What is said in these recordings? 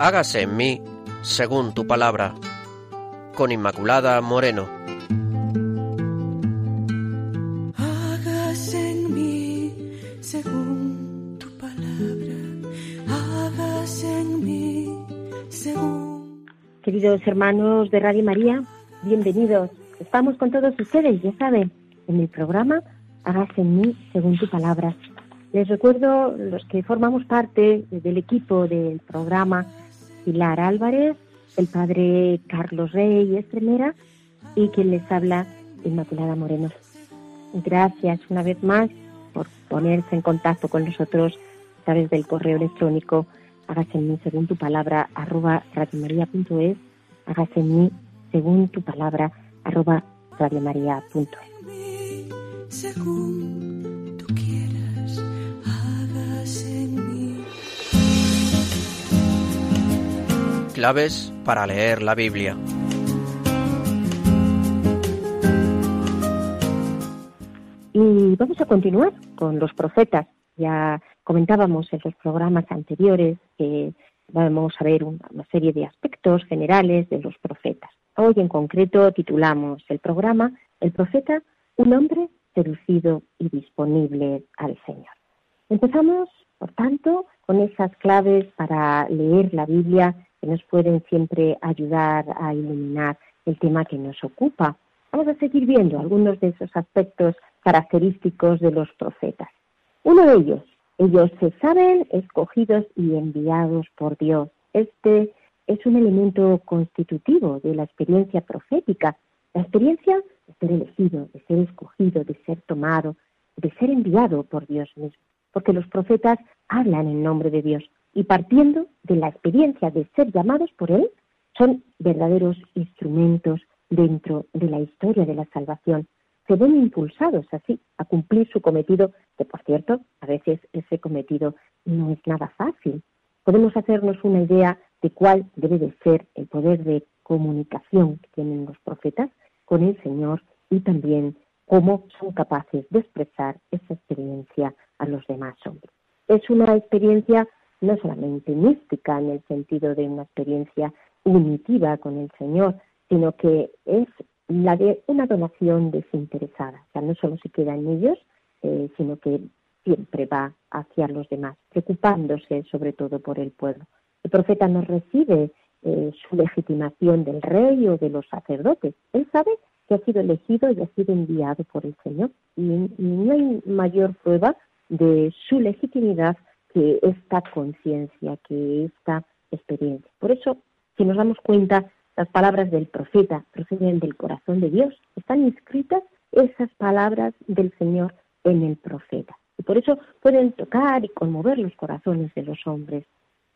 hágase en mí según tu palabra. Con Inmaculada Moreno. Hágase en mí según tu palabra. Hágase en mí según. Queridos hermanos de Radio María, bienvenidos. Estamos con todos ustedes, ya saben, en el programa Hágase en mí según tu palabra. Les recuerdo los que formamos parte del equipo del programa Pilar Álvarez, el padre Carlos Rey Estremera y quien les habla, Inmaculada Moreno. Gracias una vez más por ponerse en contacto con nosotros a través del correo electrónico. Hágase en mí según tu palabra arroba radiomaria.es hágase en mí según tu palabra arroba radiomaria.es Claves para leer la Biblia. Y vamos a continuar con los profetas. Ya comentábamos en los programas anteriores que vamos a ver una, serie de aspectos generales de los profetas. Hoy en concreto titulamos el programa El profeta, un hombre seducido y disponible al Señor. Empezamos, por tanto, con esas claves para leer la Biblia que nos pueden siempre ayudar a iluminar el tema que nos ocupa. Vamos a seguir viendo algunos de esos aspectos característicos de los profetas. Uno de ellos, ellos se saben escogidos y enviados por Dios. Este es un elemento constitutivo de la experiencia profética. La experiencia de ser elegido, de ser escogido, de ser tomado, de ser enviado por Dios mismo. Porque los profetas hablan en nombre de Dios y partiendo de la experiencia de ser llamados por Él, son verdaderos instrumentos dentro de la historia de la salvación se ven impulsados así a cumplir su cometido, que por cierto, a veces ese cometido no es nada fácil. Podemos hacernos una idea de cuál debe de ser el poder de comunicación que tienen los profetas con el Señor y también cómo son capaces de expresar esa experiencia a los demás hombres. Es una experiencia no solamente mística en el sentido de una experiencia unitiva con el Señor, sino que es la de una donación desinteresada. O sea, no solo se queda en ellos, eh, sino que siempre va hacia los demás, preocupándose sobre todo por el pueblo. El profeta no recibe eh, su legitimación del rey o de los sacerdotes. Él sabe que ha sido elegido y ha sido enviado por el Señor. Y, y no hay mayor prueba de su legitimidad que esta conciencia, que esta experiencia. Por eso, si nos damos cuenta, las palabras del profeta proceden del corazón de Dios. Están inscritas esas palabras del Señor en el profeta. Y por eso pueden tocar y conmover los corazones de los hombres.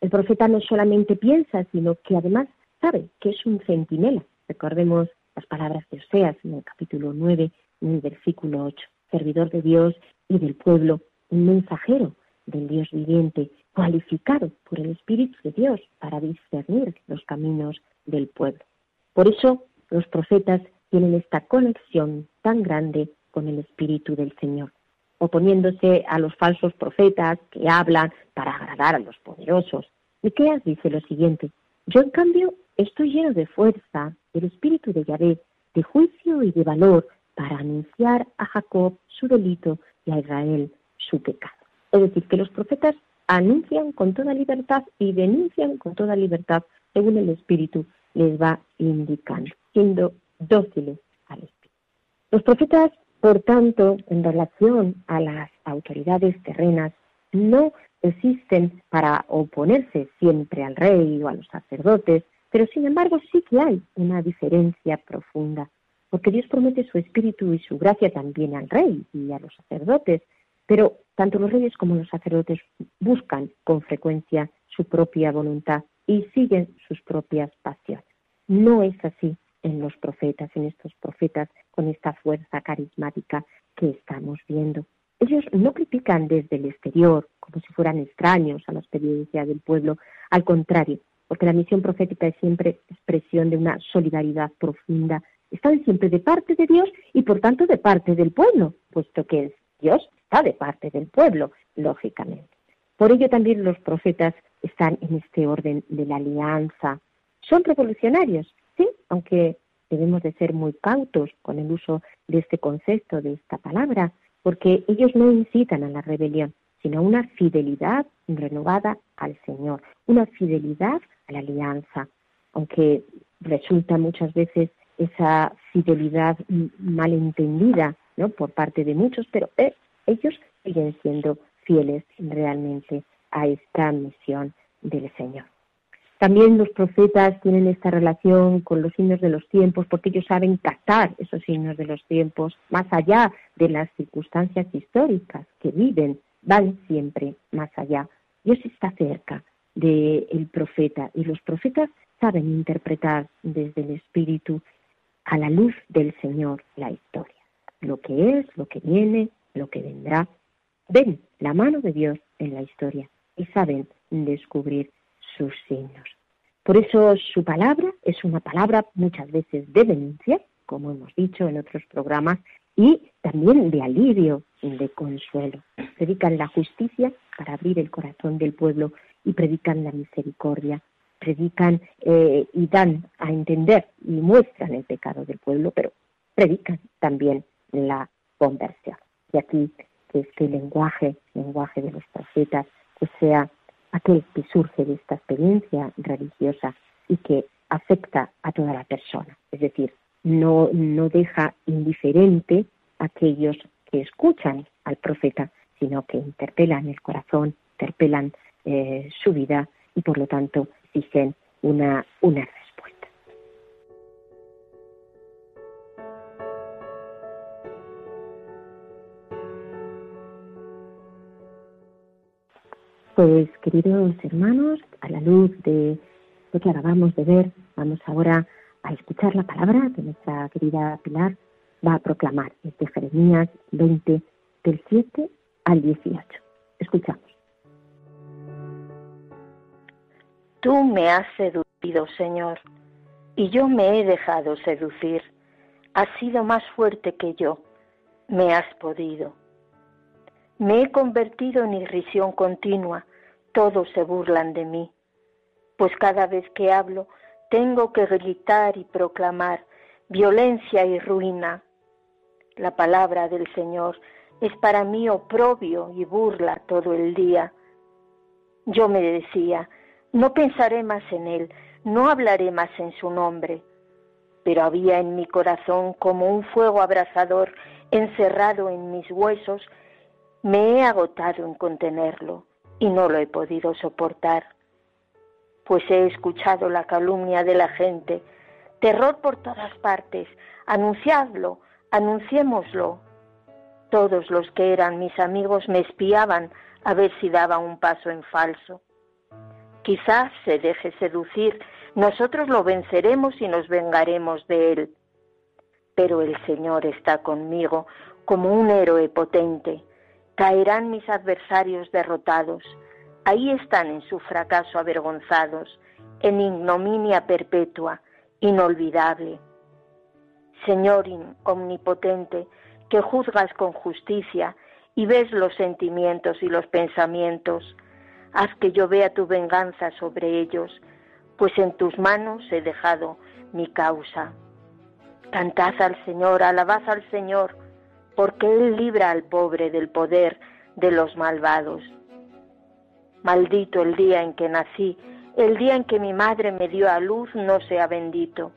El profeta no solamente piensa, sino que además sabe que es un centinela. Recordemos las palabras de Oseas en el capítulo 9, en el versículo 8. Servidor de Dios y del pueblo, un mensajero del Dios viviente, cualificado por el Espíritu de Dios para discernir los caminos del pueblo. Por eso los profetas tienen esta conexión tan grande con el Espíritu del Señor, oponiéndose a los falsos profetas que hablan para agradar a los poderosos. Miqueas dice lo siguiente, yo en cambio estoy lleno de fuerza, del Espíritu de Yahvé, de juicio y de valor, para anunciar a Jacob su delito y a Israel su pecado. Es decir, que los profetas anuncian con toda libertad y denuncian con toda libertad según el Espíritu les va indicando, siendo dóciles al Espíritu. Los profetas, por tanto, en relación a las autoridades terrenas, no existen para oponerse siempre al rey o a los sacerdotes, pero sin embargo sí que hay una diferencia profunda, porque Dios promete su espíritu y su gracia también al rey y a los sacerdotes, pero tanto los reyes como los sacerdotes buscan con frecuencia su propia voluntad y siguen sus propias pasiones. No es así en los profetas, en estos profetas con esta fuerza carismática que estamos viendo. Ellos no critican desde el exterior como si fueran extraños a la experiencia del pueblo, al contrario, porque la misión profética es siempre expresión de una solidaridad profunda. Están siempre de parte de Dios y por tanto de parte del pueblo, puesto que Dios de parte del pueblo, lógicamente. Por ello también los profetas están en este orden de la alianza. Son revolucionarios, sí, aunque debemos de ser muy cautos con el uso de este concepto, de esta palabra, porque ellos no incitan a la rebelión, sino a una fidelidad renovada al Señor, una fidelidad a la alianza, aunque resulta muchas veces esa fidelidad malentendida ¿no? por parte de muchos, pero eh, ellos siguen siendo fieles realmente a esta misión del Señor. También los profetas tienen esta relación con los signos de los tiempos porque ellos saben captar esos signos de los tiempos más allá de las circunstancias históricas que viven, van siempre más allá. Dios está cerca del profeta y los profetas saben interpretar desde el Espíritu a la luz del Señor la historia, lo que es, lo que viene, lo que vendrá. Ven la mano de Dios en la historia y saben descubrir sus signos. Por eso su palabra es una palabra muchas veces de denuncia, como hemos dicho en otros programas, y también de alivio, de consuelo. Predican la justicia para abrir el corazón del pueblo y predican la misericordia predican eh, y dan a entender y muestran el pecado del pueblo, pero predican también la conversión. Y aquí que este lenguaje, lenguaje de los profetas, que sea aquel que surge de esta experiencia religiosa y que afecta a toda la persona. Es decir, no, no deja indiferente a aquellos que escuchan al profeta, sino que interpelan el corazón, interpelan eh, su vida y por lo tanto exigen una, una Pues queridos hermanos, a la luz de lo que acabamos de ver, vamos ahora a escuchar la palabra que nuestra querida Pilar va a proclamar desde Jeremías 20, del 7 al 18. Escuchamos. Tú me has seducido, Señor, y yo me he dejado seducir. Has sido más fuerte que yo, me has podido. Me he convertido en irrisión continua, todos se burlan de mí, pues cada vez que hablo tengo que gritar y proclamar violencia y ruina. La palabra del Señor es para mí oprobio y burla todo el día. Yo me decía, no pensaré más en él, no hablaré más en su nombre. Pero había en mi corazón como un fuego abrasador encerrado en mis huesos. Me he agotado en contenerlo y no lo he podido soportar. Pues he escuchado la calumnia de la gente, terror por todas partes. Anunciadlo, anunciémoslo. Todos los que eran mis amigos me espiaban a ver si daba un paso en falso. Quizás se deje seducir, nosotros lo venceremos y nos vengaremos de él. Pero el Señor está conmigo como un héroe potente. Caerán mis adversarios derrotados. Ahí están en su fracaso avergonzados, en ignominia perpetua, inolvidable. Señor omnipotente, que juzgas con justicia y ves los sentimientos y los pensamientos, haz que yo vea tu venganza sobre ellos, pues en tus manos he dejado mi causa. Cantad al Señor, alabad al Señor, porque Él libra al pobre del poder de los malvados. Maldito el día en que nací, el día en que mi madre me dio a luz no sea bendito.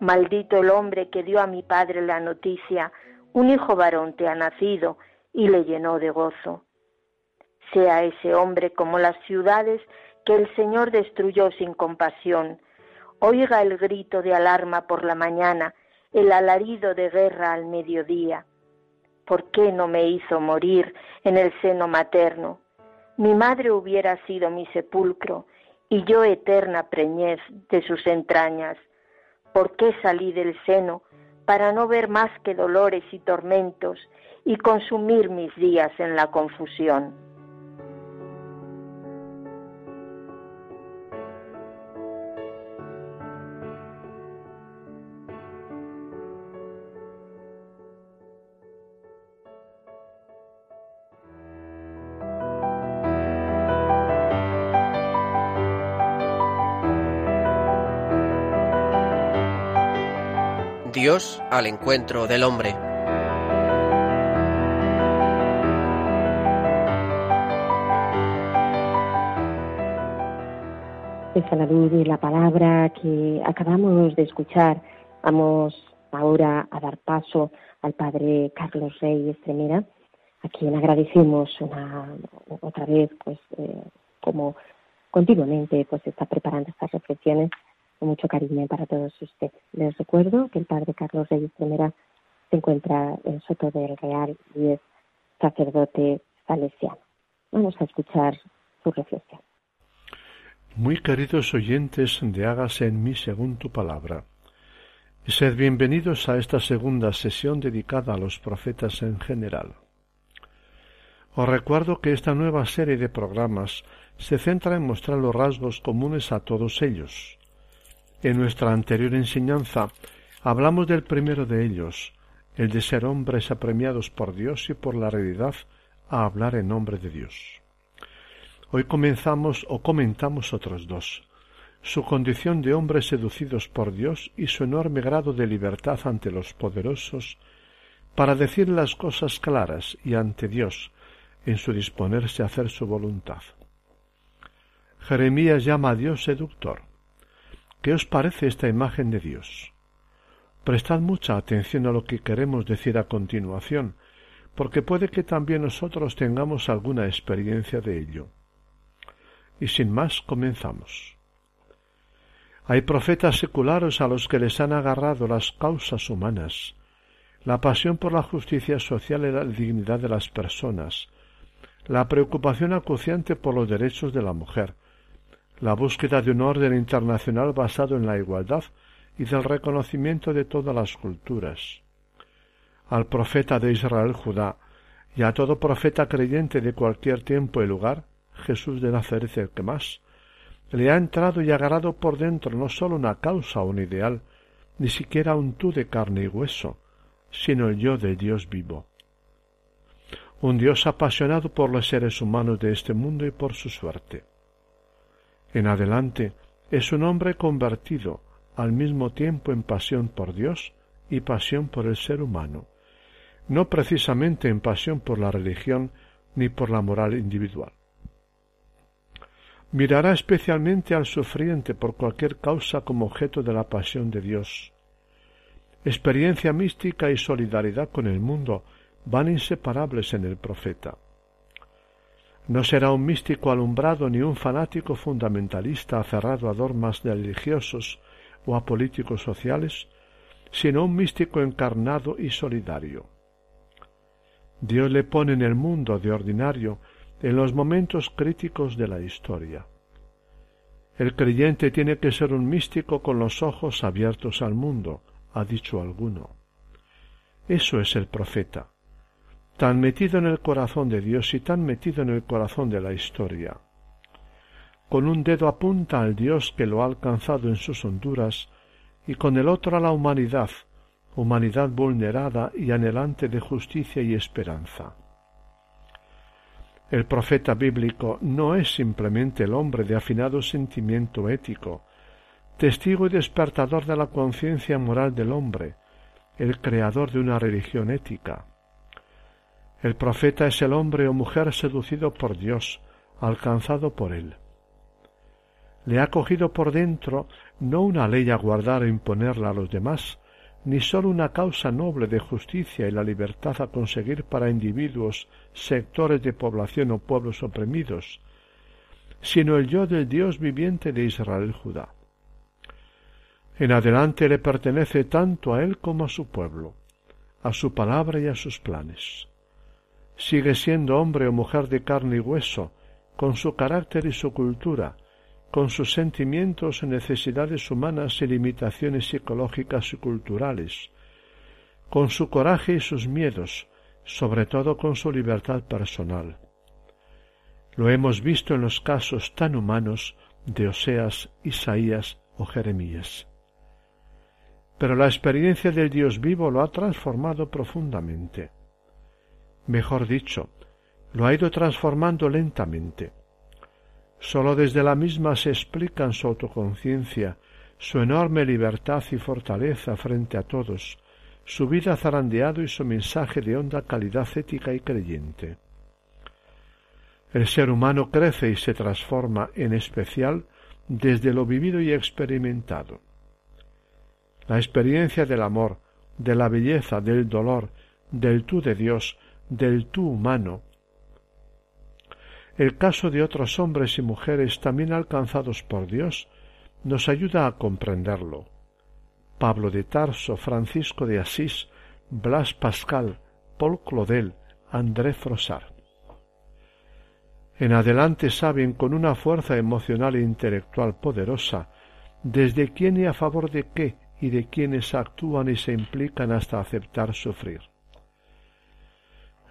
Maldito el hombre que dio a mi padre la noticia, un hijo varón te ha nacido, y le llenó de gozo. Sea ese hombre como las ciudades que el Señor destruyó sin compasión. Oiga el grito de alarma por la mañana, el alarido de guerra al mediodía. ¿Por qué no me hizo morir en el seno materno? Mi madre hubiera sido mi sepulcro y yo eterna preñez de sus entrañas. ¿Por qué salí del seno para no ver más que dolores y tormentos y consumir mis días en la confusión? Dios al encuentro del hombre. Esa la luz y la palabra que acabamos de escuchar. Vamos ahora a dar paso al Padre Carlos Rey Estremera, a quien agradecemos una, otra vez, pues eh, como continuamente pues está preparando estas reflexiones mucho cariño para todos ustedes. Les recuerdo que el Padre Carlos Reyes Primera se encuentra en Soto del Real y es sacerdote salesiano. Vamos a escuchar su reflexión. Muy queridos oyentes de Hágase en mí según tu palabra. Y sed bienvenidos a esta segunda sesión dedicada a los profetas en general. Os recuerdo que esta nueva serie de programas se centra en mostrar los rasgos comunes a todos ellos. En nuestra anterior enseñanza hablamos del primero de ellos, el de ser hombres apremiados por Dios y por la realidad a hablar en nombre de Dios. Hoy comenzamos o comentamos otros dos, su condición de hombres seducidos por Dios y su enorme grado de libertad ante los poderosos, para decir las cosas claras y ante Dios, en su disponerse a hacer su voluntad. Jeremías llama a Dios seductor. ¿Qué os parece esta imagen de Dios? Prestad mucha atención a lo que queremos decir a continuación, porque puede que también nosotros tengamos alguna experiencia de ello. Y sin más comenzamos. Hay profetas seculares a los que les han agarrado las causas humanas, la pasión por la justicia social y la dignidad de las personas, la preocupación acuciante por los derechos de la mujer, la búsqueda de un orden internacional basado en la igualdad y del reconocimiento de todas las culturas. Al profeta de Israel Judá y a todo profeta creyente de cualquier tiempo y lugar, Jesús de Nazaret el que más, le ha entrado y agarrado por dentro no sólo una causa o un ideal, ni siquiera un tú de carne y hueso, sino el yo de Dios vivo. Un Dios apasionado por los seres humanos de este mundo y por su suerte. En adelante es un hombre convertido al mismo tiempo en pasión por Dios y pasión por el ser humano, no precisamente en pasión por la religión ni por la moral individual. Mirará especialmente al sufriente por cualquier causa como objeto de la pasión de Dios. Experiencia mística y solidaridad con el mundo van inseparables en el profeta. No será un místico alumbrado ni un fanático fundamentalista aferrado a dogmas religiosos o a políticos sociales, sino un místico encarnado y solidario. Dios le pone en el mundo de ordinario en los momentos críticos de la historia. El creyente tiene que ser un místico con los ojos abiertos al mundo, ha dicho alguno. Eso es el profeta tan metido en el corazón de Dios y tan metido en el corazón de la historia. Con un dedo apunta al Dios que lo ha alcanzado en sus honduras y con el otro a la humanidad, humanidad vulnerada y anhelante de justicia y esperanza. El profeta bíblico no es simplemente el hombre de afinado sentimiento ético, testigo y despertador de la conciencia moral del hombre, el creador de una religión ética. El profeta es el hombre o mujer seducido por Dios, alcanzado por él. Le ha cogido por dentro no una ley a guardar e imponerla a los demás, ni sólo una causa noble de justicia y la libertad a conseguir para individuos, sectores de población o pueblos oprimidos, sino el yo del Dios viviente de Israel Judá. En adelante le pertenece tanto a él como a su pueblo, a su palabra y a sus planes sigue siendo hombre o mujer de carne y hueso, con su carácter y su cultura, con sus sentimientos, necesidades humanas y limitaciones psicológicas y culturales, con su coraje y sus miedos, sobre todo con su libertad personal. Lo hemos visto en los casos tan humanos de Oseas, Isaías o Jeremías. Pero la experiencia del Dios vivo lo ha transformado profundamente mejor dicho, lo ha ido transformando lentamente. Sólo desde la misma se explican su autoconciencia, su enorme libertad y fortaleza frente a todos, su vida zarandeado y su mensaje de honda calidad ética y creyente. El ser humano crece y se transforma, en especial, desde lo vivido y experimentado. La experiencia del amor, de la belleza, del dolor, del tú de Dios, del tú humano. El caso de otros hombres y mujeres también alcanzados por Dios nos ayuda a comprenderlo. Pablo de Tarso, Francisco de Asís, Blas Pascal, Paul Claudel, André Frossard. En adelante saben con una fuerza emocional e intelectual poderosa desde quién y a favor de qué y de quienes actúan y se implican hasta aceptar sufrir.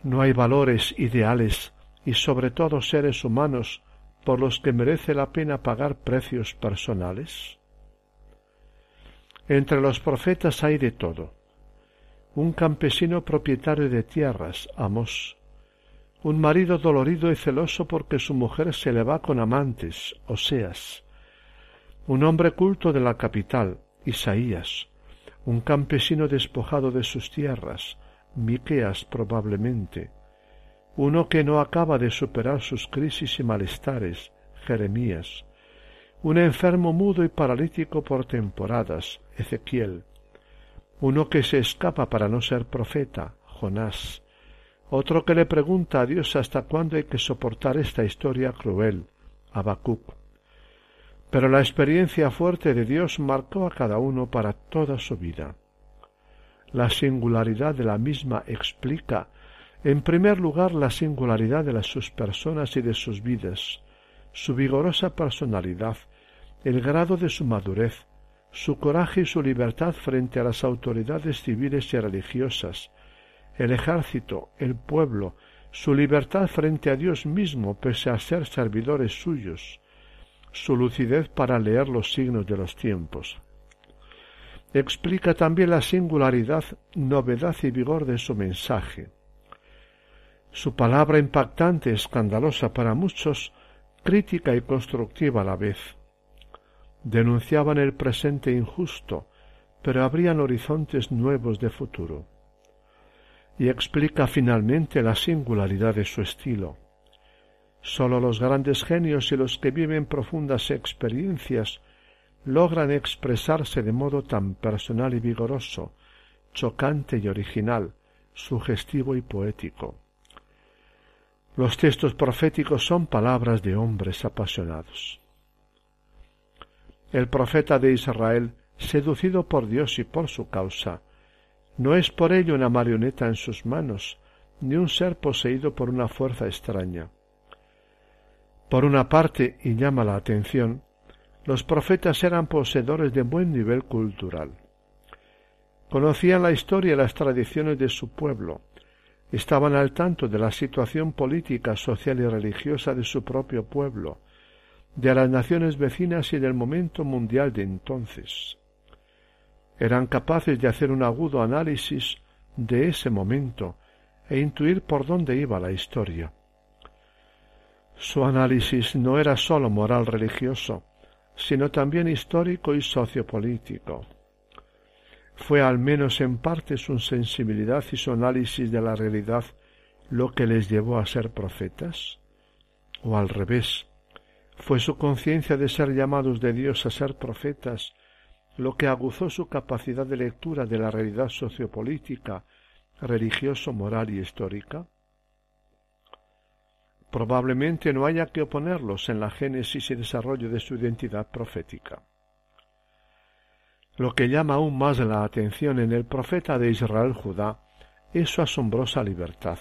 No hay valores ideales y sobre todo seres humanos por los que merece la pena pagar precios personales. Entre los profetas hay de todo. Un campesino propietario de tierras, Amos, un marido dolorido y celoso porque su mujer se le va con amantes, Oseas, un hombre culto de la capital, Isaías, un campesino despojado de sus tierras, Miqueas probablemente, uno que no acaba de superar sus crisis y malestares, Jeremías, un enfermo mudo y paralítico por temporadas, Ezequiel, uno que se escapa para no ser profeta, Jonás, otro que le pregunta a Dios hasta cuándo hay que soportar esta historia cruel, Habacuc. Pero la experiencia fuerte de Dios marcó a cada uno para toda su vida. La singularidad de la misma explica, en primer lugar, la singularidad de sus personas y de sus vidas, su vigorosa personalidad, el grado de su madurez, su coraje y su libertad frente a las autoridades civiles y religiosas, el ejército, el pueblo, su libertad frente a Dios mismo pese a ser servidores suyos, su lucidez para leer los signos de los tiempos. Explica también la singularidad, novedad y vigor de su mensaje. Su palabra impactante, escandalosa para muchos, crítica y constructiva a la vez. Denunciaban el presente injusto, pero abrían horizontes nuevos de futuro y explica finalmente la singularidad de su estilo. Sólo los grandes genios y los que viven profundas experiencias logran expresarse de modo tan personal y vigoroso, chocante y original, sugestivo y poético. Los textos proféticos son palabras de hombres apasionados. El profeta de Israel, seducido por Dios y por su causa, no es por ello una marioneta en sus manos, ni un ser poseído por una fuerza extraña. Por una parte, y llama la atención, los profetas eran poseedores de buen nivel cultural. Conocían la historia y las tradiciones de su pueblo, estaban al tanto de la situación política, social y religiosa de su propio pueblo, de las naciones vecinas y del momento mundial de entonces eran capaces de hacer un agudo análisis de ese momento e intuir por dónde iba la historia. Su análisis no era sólo moral religioso, sino también histórico y sociopolítico. Fue al menos en parte su sensibilidad y su análisis de la realidad lo que les llevó a ser profetas? ¿O al revés? ¿Fue su conciencia de ser llamados de Dios a ser profetas lo que aguzó su capacidad de lectura de la realidad sociopolítica, religioso, moral y histórica? Probablemente no haya que oponerlos en la génesis y desarrollo de su identidad profética. Lo que llama aún más la atención en el profeta de Israel Judá es su asombrosa libertad.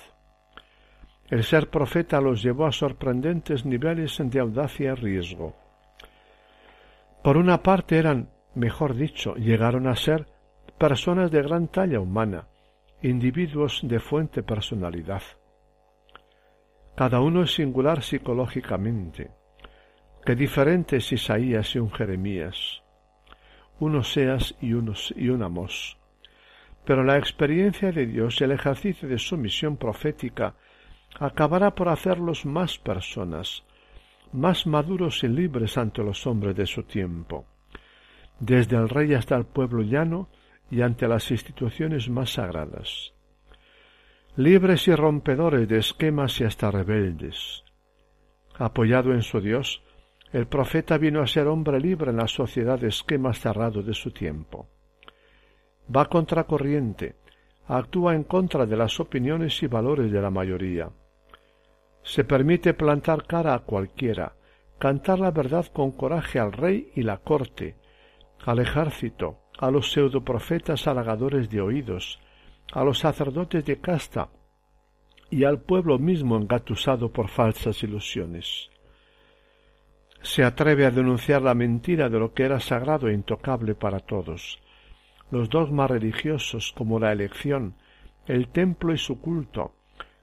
El ser profeta los llevó a sorprendentes niveles de audacia y riesgo. Por una parte eran mejor dicho, llegaron a ser personas de gran talla humana, individuos de fuente personalidad. Cada uno es singular psicológicamente. Qué diferentes Isaías y un Jeremías, un Oseas y un, y un Amós. Pero la experiencia de Dios y el ejercicio de su misión profética acabará por hacerlos más personas, más maduros y libres ante los hombres de su tiempo desde el rey hasta el pueblo llano y ante las instituciones más sagradas. Libres y rompedores de esquemas y hasta rebeldes. Apoyado en su Dios, el profeta vino a ser hombre libre en la sociedad de esquemas cerrados de su tiempo. Va contracorriente, actúa en contra de las opiniones y valores de la mayoría. Se permite plantar cara a cualquiera, cantar la verdad con coraje al rey y la corte, al ejército, a los pseudoprofetas halagadores de oídos, a los sacerdotes de casta y al pueblo mismo engatusado por falsas ilusiones. Se atreve a denunciar la mentira de lo que era sagrado e intocable para todos, los dogmas religiosos como la elección, el templo y su culto,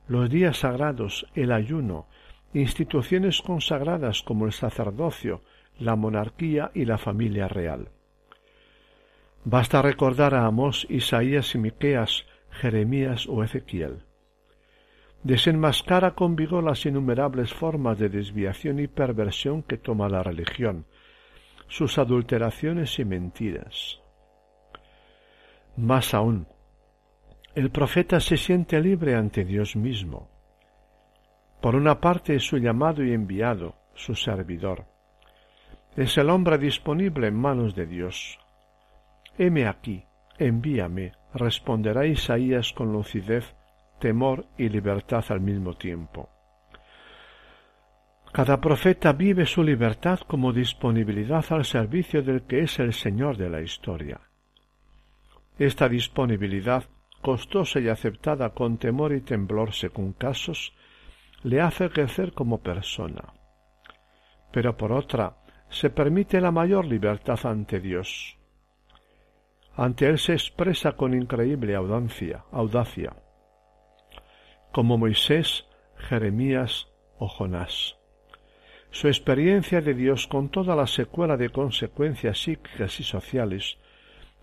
los días sagrados, el ayuno, instituciones consagradas como el sacerdocio, la monarquía y la familia real. Basta recordar a Amós, Isaías y Miqueas, Jeremías o Ezequiel. Desenmascara con vigor las innumerables formas de desviación y perversión que toma la religión, sus adulteraciones y mentiras. Más aún, el profeta se siente libre ante Dios mismo. Por una parte es su llamado y enviado, su servidor. Es el hombre disponible en manos de Dios. Heme aquí, envíame, responderá Isaías con lucidez, temor y libertad al mismo tiempo. Cada profeta vive su libertad como disponibilidad al servicio del que es el Señor de la historia. Esta disponibilidad, costosa y aceptada con temor y temblor según casos, le hace crecer como persona. Pero por otra, se permite la mayor libertad ante Dios. Ante él se expresa con increíble audacia, audacia, como Moisés, Jeremías o Jonás. Su experiencia de Dios con toda la secuela de consecuencias psíquicas y sociales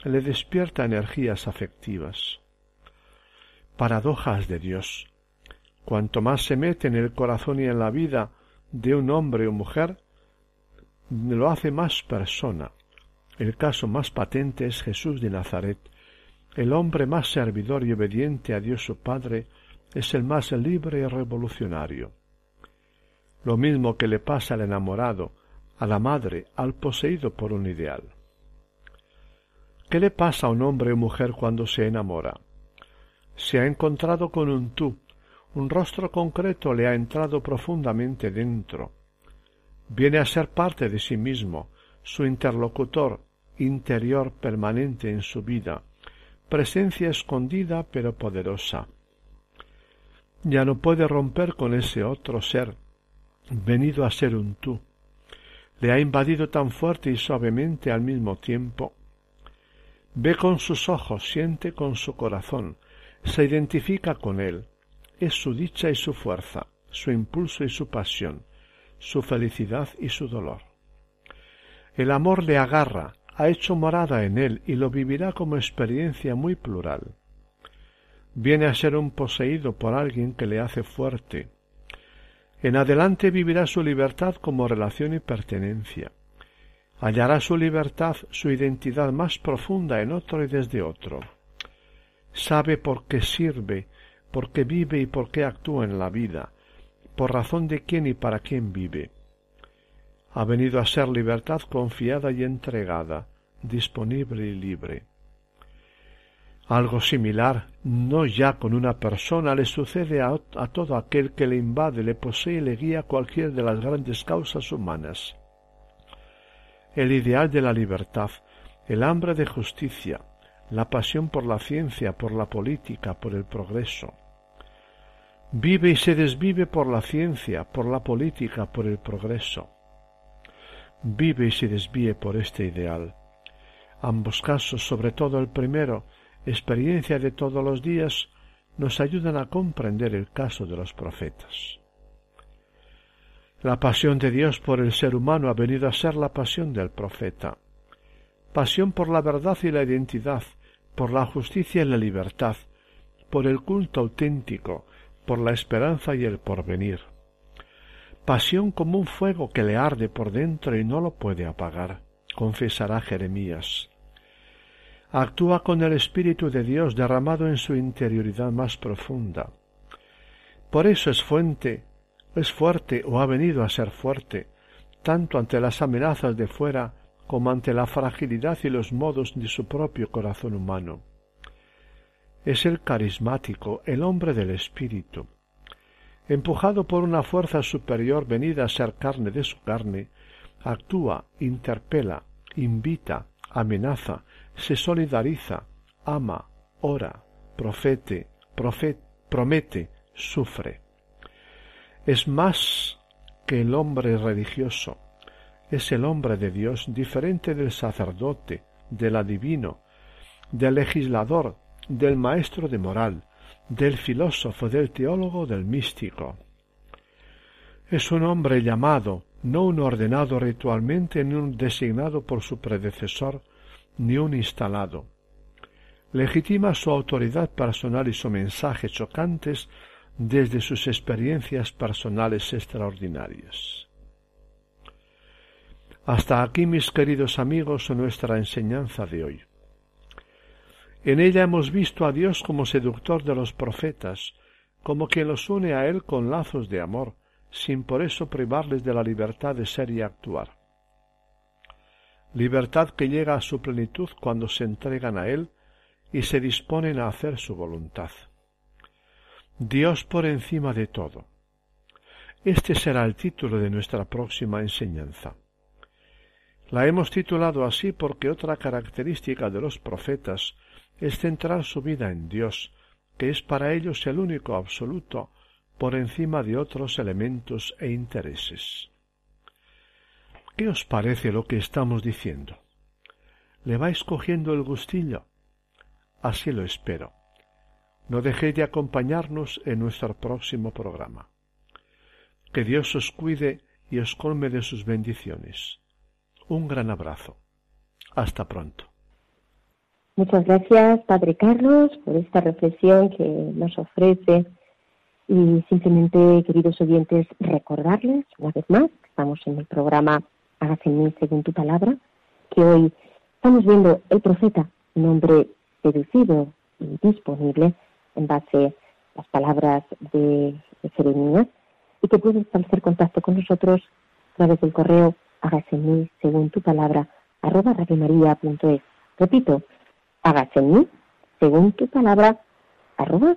le despierta energías afectivas. Paradojas de Dios. Cuanto más se mete en el corazón y en la vida de un hombre o mujer, lo hace más persona. El caso más patente es Jesús de Nazaret. El hombre más servidor y obediente a Dios su Padre es el más libre y revolucionario. Lo mismo que le pasa al enamorado, a la madre, al poseído por un ideal. ¿Qué le pasa a un hombre o mujer cuando se enamora? Se ha encontrado con un tú, un rostro concreto le ha entrado profundamente dentro. Viene a ser parte de sí mismo, su interlocutor interior permanente en su vida, presencia escondida pero poderosa. Ya no puede romper con ese otro ser, venido a ser un tú. Le ha invadido tan fuerte y suavemente al mismo tiempo Ve con sus ojos, siente con su corazón, se identifica con él. Es su dicha y su fuerza, su impulso y su pasión, su felicidad y su dolor. El amor le agarra, ha hecho morada en él y lo vivirá como experiencia muy plural. Viene a ser un poseído por alguien que le hace fuerte. En adelante vivirá su libertad como relación y pertenencia hallará su libertad, su identidad más profunda en otro y desde otro. Sabe por qué sirve, por qué vive y por qué actúa en la vida, por razón de quién y para quién vive. Ha venido a ser libertad confiada y entregada, disponible y libre. Algo similar, no ya con una persona, le sucede a, todo aquel que le invade, le posee y le guía cualquier de las grandes causas humanas el ideal de la libertad, el hambre de justicia, la pasión por la ciencia, por la política, por el progreso. Vive y se desvive por la ciencia, por la política, por el progreso. Vive y se desvíe por este ideal. Ambos casos, sobre todo el primero, experiencia de todos los días, nos ayudan a comprender el caso de los profetas. La pasión de Dios por el ser humano ha venido a ser la pasión del profeta. Pasión por la verdad y la identidad, por la justicia y la libertad, por el culto auténtico, por la esperanza y el porvenir. Pasión como un fuego que le arde por dentro y no lo puede apagar, confesará Jeremías. Actúa con el Espíritu de Dios derramado en su interioridad más profunda. Por eso es fuente, es fuerte o ha venido a ser fuerte, tanto ante las amenazas de fuera como ante la fragilidad y los modos de su propio corazón humano. Es el carismático, el hombre del espíritu. Empujado por una fuerza superior venida a ser carne de su carne, actúa, interpela, invita, amenaza, se solidariza, ama, ora, profete, profet, promete, sufre. Es más que el hombre religioso, es el hombre de Dios diferente del sacerdote, del adivino, del legislador, del maestro de moral, del filósofo, del teólogo, del místico. Es un hombre llamado, no un ordenado ritualmente ni un designado por su predecesor, ni un instalado. Legitima su autoridad personal y su mensaje chocantes desde sus experiencias personales extraordinarias. Hasta aquí, mis queridos amigos, nuestra enseñanza de hoy. En ella hemos visto a Dios como seductor de los profetas, como quien los une a Él con lazos de amor, sin por eso privarles de la libertad de ser y actuar. Libertad que llega a su plenitud cuando se entregan a Él y se disponen a hacer su voluntad. Dios por encima de todo. Este será el título de nuestra próxima enseñanza. La hemos titulado así porque otra característica de los profetas es centrar su vida en Dios, que es para ellos el único absoluto por encima de otros elementos e intereses. ¿Qué os parece lo que estamos diciendo? ¿Le vais cogiendo el gustillo? Así lo espero. No dejéis de acompañarnos en nuestro próximo programa. Que Dios os cuide y os colme de sus bendiciones. Un gran abrazo. Hasta pronto. Muchas gracias, Padre Carlos, por esta reflexión que nos ofrece. Y simplemente, queridos oyentes, recordarles una vez más que estamos en el programa Hágase en mí según tu palabra, que hoy estamos viendo el profeta, nombre seducido y disponible en base a las palabras de, Jeremías y que puedes establecer contacto con nosotros a través del correo hágase en mí según tu palabra arroba radiomaria.es. Repito, hágase en mí según tu palabra arroba.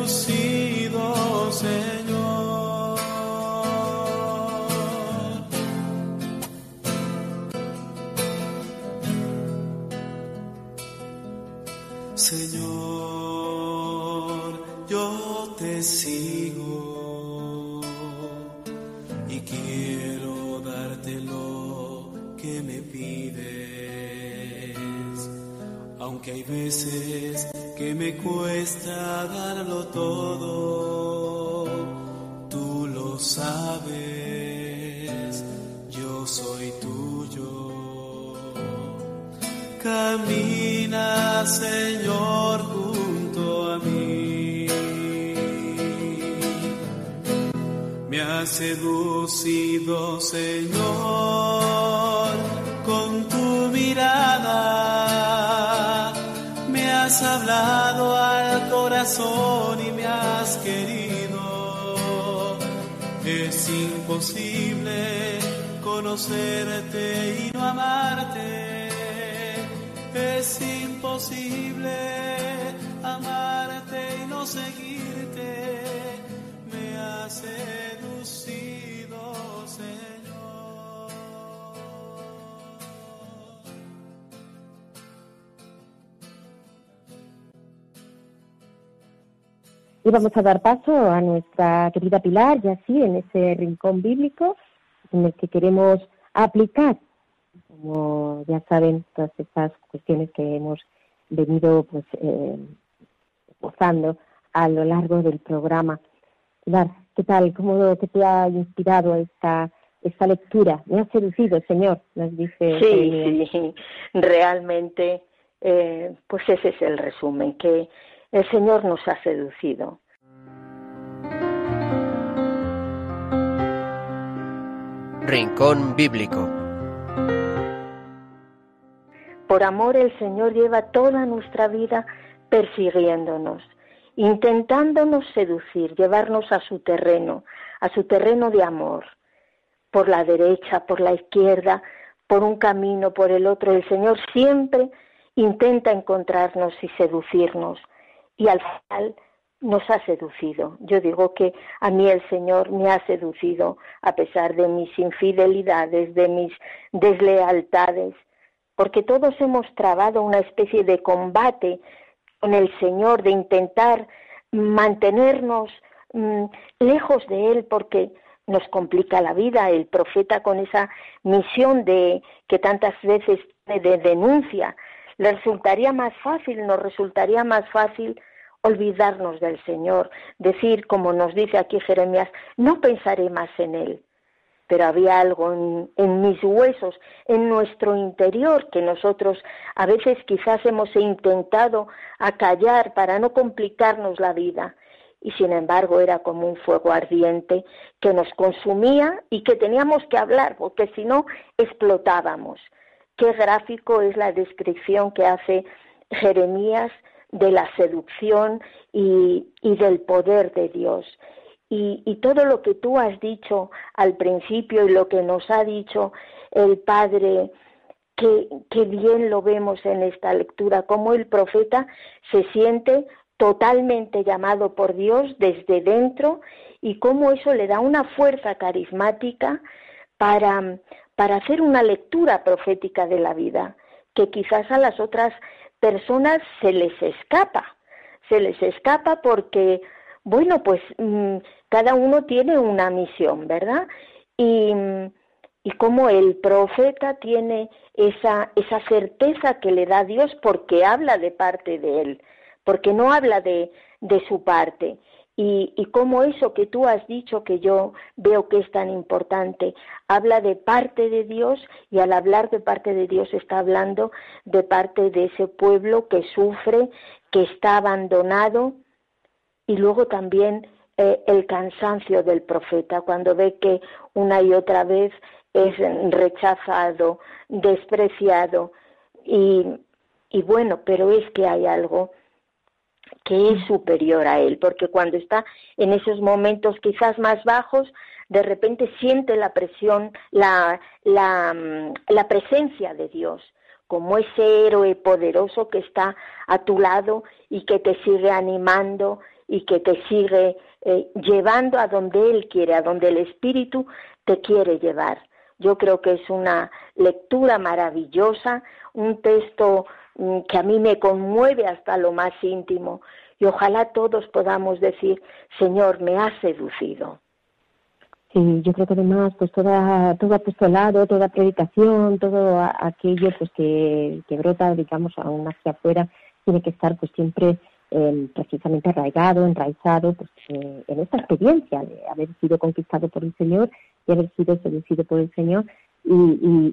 Hay veces que me cuesta darlo todo, tú lo sabes, yo soy tuyo. Camina, Señor, junto a mí. Me has seducido, Señor hablado al corazón y me has querido. Es imposible conocerte y no amarte. Es imposible Y vamos a dar paso a nuestra querida Pilar, ya sí, en ese rincón bíblico en el que queremos aplicar, como ya saben, todas estas cuestiones que hemos venido pues eh, gozando a lo largo del programa. Pilar, ¿qué tal? ¿Cómo te ha inspirado esta esta lectura? Me ha seducido, Señor, nos dice. Sí, sí, realmente, eh, pues ese es el resumen, que el Señor nos ha seducido. Rincón Bíblico. Por amor el Señor lleva toda nuestra vida persiguiéndonos, intentándonos seducir, llevarnos a su terreno, a su terreno de amor, por la derecha, por la izquierda, por un camino, por el otro. El Señor siempre intenta encontrarnos y seducirnos. Y al final nos ha seducido. Yo digo que a mí el Señor me ha seducido a pesar de mis infidelidades, de mis deslealtades, porque todos hemos trabado una especie de combate con el Señor, de intentar mantenernos mm, lejos de Él, porque nos complica la vida. El profeta con esa misión de que tantas veces de denuncia, le resultaría más fácil, nos resultaría más fácil olvidarnos del Señor, decir, como nos dice aquí Jeremías, no pensaré más en Él. Pero había algo en, mis huesos, en nuestro interior, que nosotros a veces quizás hemos intentado acallar para no complicarnos la vida. Y sin embargo era como un fuego ardiente que nos consumía y que teníamos que hablar, porque si no explotábamos. Qué gráfico es la descripción que hace Jeremías de la seducción y, del poder de Dios. Y, todo lo que tú has dicho al principio y lo que nos ha dicho el Padre, que, que bien lo vemos en esta lectura, cómo el profeta se siente totalmente llamado por Dios desde dentro y cómo eso le da una fuerza carismática para, para hacer una lectura profética de la vida, que quizás a las otras personas se les escapa, se les escapa porque, bueno, pues mm, cada uno tiene una misión, ¿verdad? Y, y como el profeta tiene esa, esa certeza que le da Dios porque habla de parte de él, porque no habla de, de su parte. Y, y cómo eso que tú has dicho, que yo veo que es tan importante, habla de parte de Dios y al hablar de parte de Dios está hablando de parte de ese pueblo que sufre, que está abandonado y luego también eh, el cansancio del profeta cuando ve que una y otra vez es rechazado, despreciado y, y bueno, pero es que hay algo que es superior a él, porque cuando está en esos momentos quizás más bajos, de repente siente la presión, la, la, mm, la presencia de Dios, como ese héroe poderoso que está a tu lado y que te sigue animando y que te sigue eh, llevando a donde Él quiere, a donde el Espíritu te quiere llevar. Yo creo que es una lectura maravillosa, un texto que a mí me conmueve hasta lo más íntimo. Y ojalá todos podamos decir, Señor, me has seducido. Sí, yo creo que además, pues toda, todo apostolado, toda predicación, todo aquello pues que, que brota, digamos, aún hacia afuera, tiene que estar pues siempre eh, precisamente arraigado, enraizado pues, eh, en esta experiencia de haber sido conquistado por el Señor y haber sido seducido por el Señor. Y,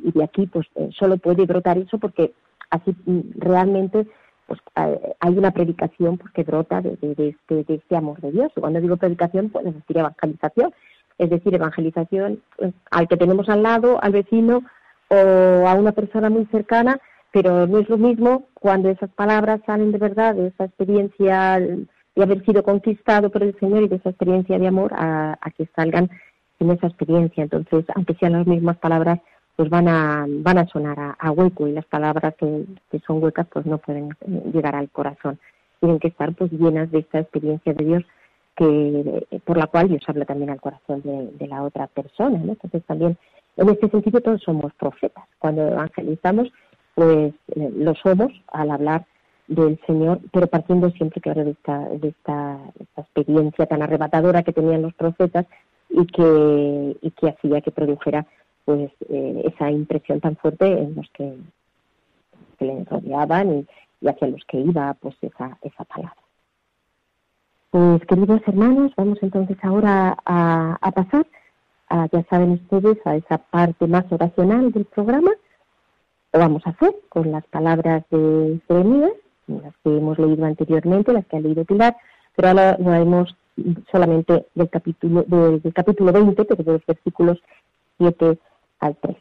y, de aquí pues eh, solo puede brotar eso porque así mm, realmente pues hay una predicación pues, que brota de, este, de este amor de Dios. Cuando digo predicación, puedes decir evangelización, es decir, evangelización pues, al que tenemos al lado, al vecino o a una persona muy cercana, pero no es lo mismo cuando esas palabras salen de verdad, de esa experiencia de haber sido conquistado por el Señor y de esa experiencia de amor, a, que salgan en esa experiencia. Entonces, aunque sean las mismas palabras, pues van a, van a sonar a, hueco y las palabras que, son huecas pues no pueden eh, llegar al corazón. Tienen que estar pues llenas de esta experiencia de Dios que por la cual Dios habla también al corazón de, la otra persona. ¿no? Entonces también en este sentido todos somos profetas. Cuando evangelizamos pues eh, lo somos al hablar del Señor, pero partiendo siempre, claro, de esta, de esta, experiencia tan arrebatadora que tenían los profetas y que, y que hacía que produjera pues eh, esa impresión tan fuerte en los que, que le rodeaban y, y, hacia los que iba pues esa, esa palabra. Pues queridos hermanos, vamos entonces ahora a, a pasar, a, ya saben ustedes, a esa parte más oracional del programa, lo vamos a hacer con las palabras de Jeremías, las que hemos leído anteriormente, las que ha leído Pilar, pero ahora lo haremos solamente del capítulo, del, capítulo 20, pero de los versículos 7 al 13.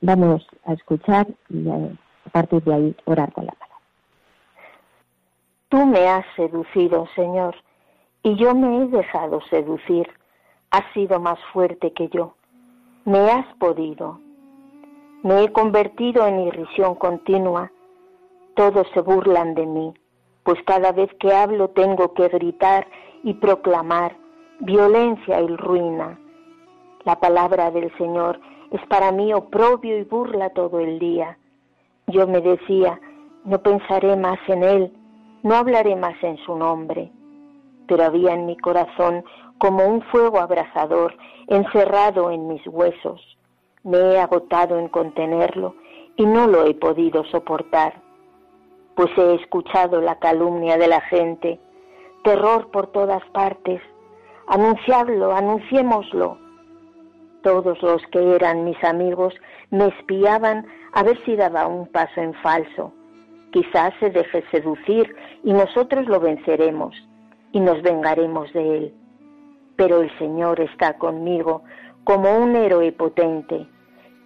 Vamos a escuchar y a, partir de ahí orar con la palabra. Tú me has seducido, Señor, y yo me he dejado seducir. Has sido más fuerte que yo. Me has podido. Me he convertido en irrisión continua. Todos se burlan de mí, pues cada vez que hablo tengo que gritar y proclamar violencia y ruina. La palabra del Señor es para mí oprobio y burla todo el día. Yo me decía, no pensaré más en Él, no hablaré más en su nombre. Pero había en mi corazón como un fuego abrasador encerrado en mis huesos me he agotado en contenerlo y no lo he podido soportar, pues he escuchado la calumnia de la gente, terror por todas partes. Anunciadlo, anunciémoslo. Todos los que eran mis amigos me espiaban a ver si daba un paso en falso. Quizás se deje seducir y nosotros lo venceremos y nos vengaremos de él. Pero el Señor está conmigo como un héroe potente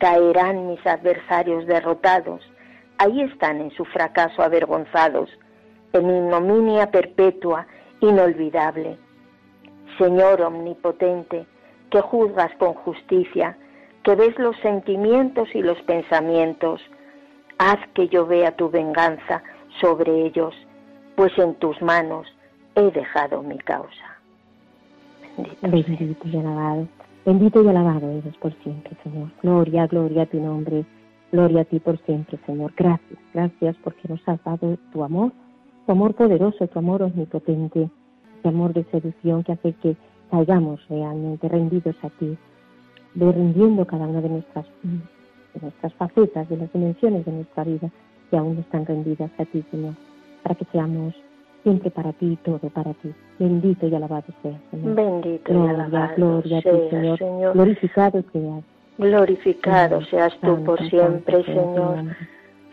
Caerán mis adversarios derrotados, ahí están en su fracaso avergonzados, en ignominia perpetua, inolvidable. Señor omnipotente, que juzgas con justicia, que ves los sentimientos y los pensamientos, haz que yo vea tu venganza sobre ellos, pues en tus manos he dejado mi causa. Bendito, Bendito y alabado eres por siempre, Señor. Gloria, gloria a tu nombre. Gloria a ti por siempre, Señor. Gracias, gracias porque nos has dado tu amor, tu amor poderoso, tu amor omnipotente, tu amor de seducción que hace que salgamos realmente rendidos a ti, de rindiendo cada una de nuestras, de nuestras facetas, de las dimensiones de nuestra vida que aún están rendidas a ti, Señor, para que seamos siempre para ti, todo para ti. Bendito y alabado sea, Señor. Bendito y alabado gloria a ti, Señor. Glorificado seas. Glorificado seas tú por siempre, Señor.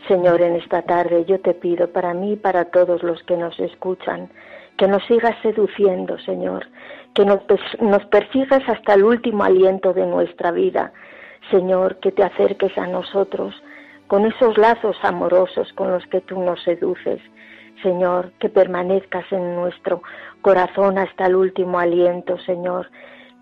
Señor, en esta tarde yo te pido para mí y para todos los que nos escuchan, que nos sigas seduciendo, Señor, que nos, nos persigas hasta el último aliento de nuestra vida, Señor, que te acerques a nosotros con esos lazos amorosos con los que tú nos seduces, Señor, que permanezcas en nuestro corazón hasta el último aliento, Señor,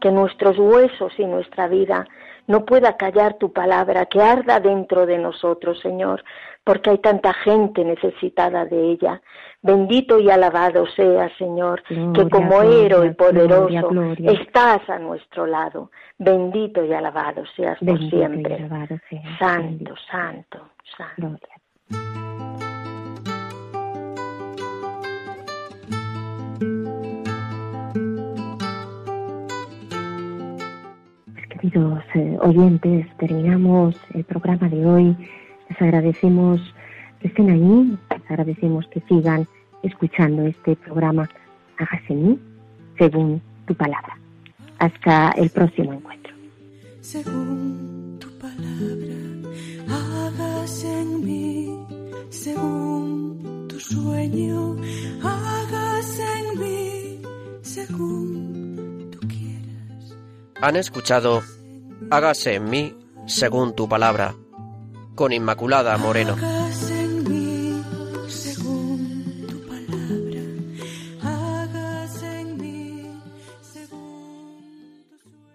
que nuestros huesos y nuestra vida no pueda callar tu palabra, que arda dentro de nosotros, Señor, porque hay tanta gente necesitada de ella. Bendito y alabado sea, Señor, que como héroe poderoso estás a nuestro lado. Bendito y alabado seas por siempre. santo, santo, santo. Queridos eh, oyentes, terminamos el programa de hoy. Les agradecemos que estén ahí, les agradecemos que sigan escuchando este programa. Hágase en mí según tu palabra. Hasta el próximo encuentro. Según tu palabra, hágase en mí según tu sueño, hágase en mí según tú quieras. Han escuchado Hágase en mí según tu palabra, con Inmaculada Moreno.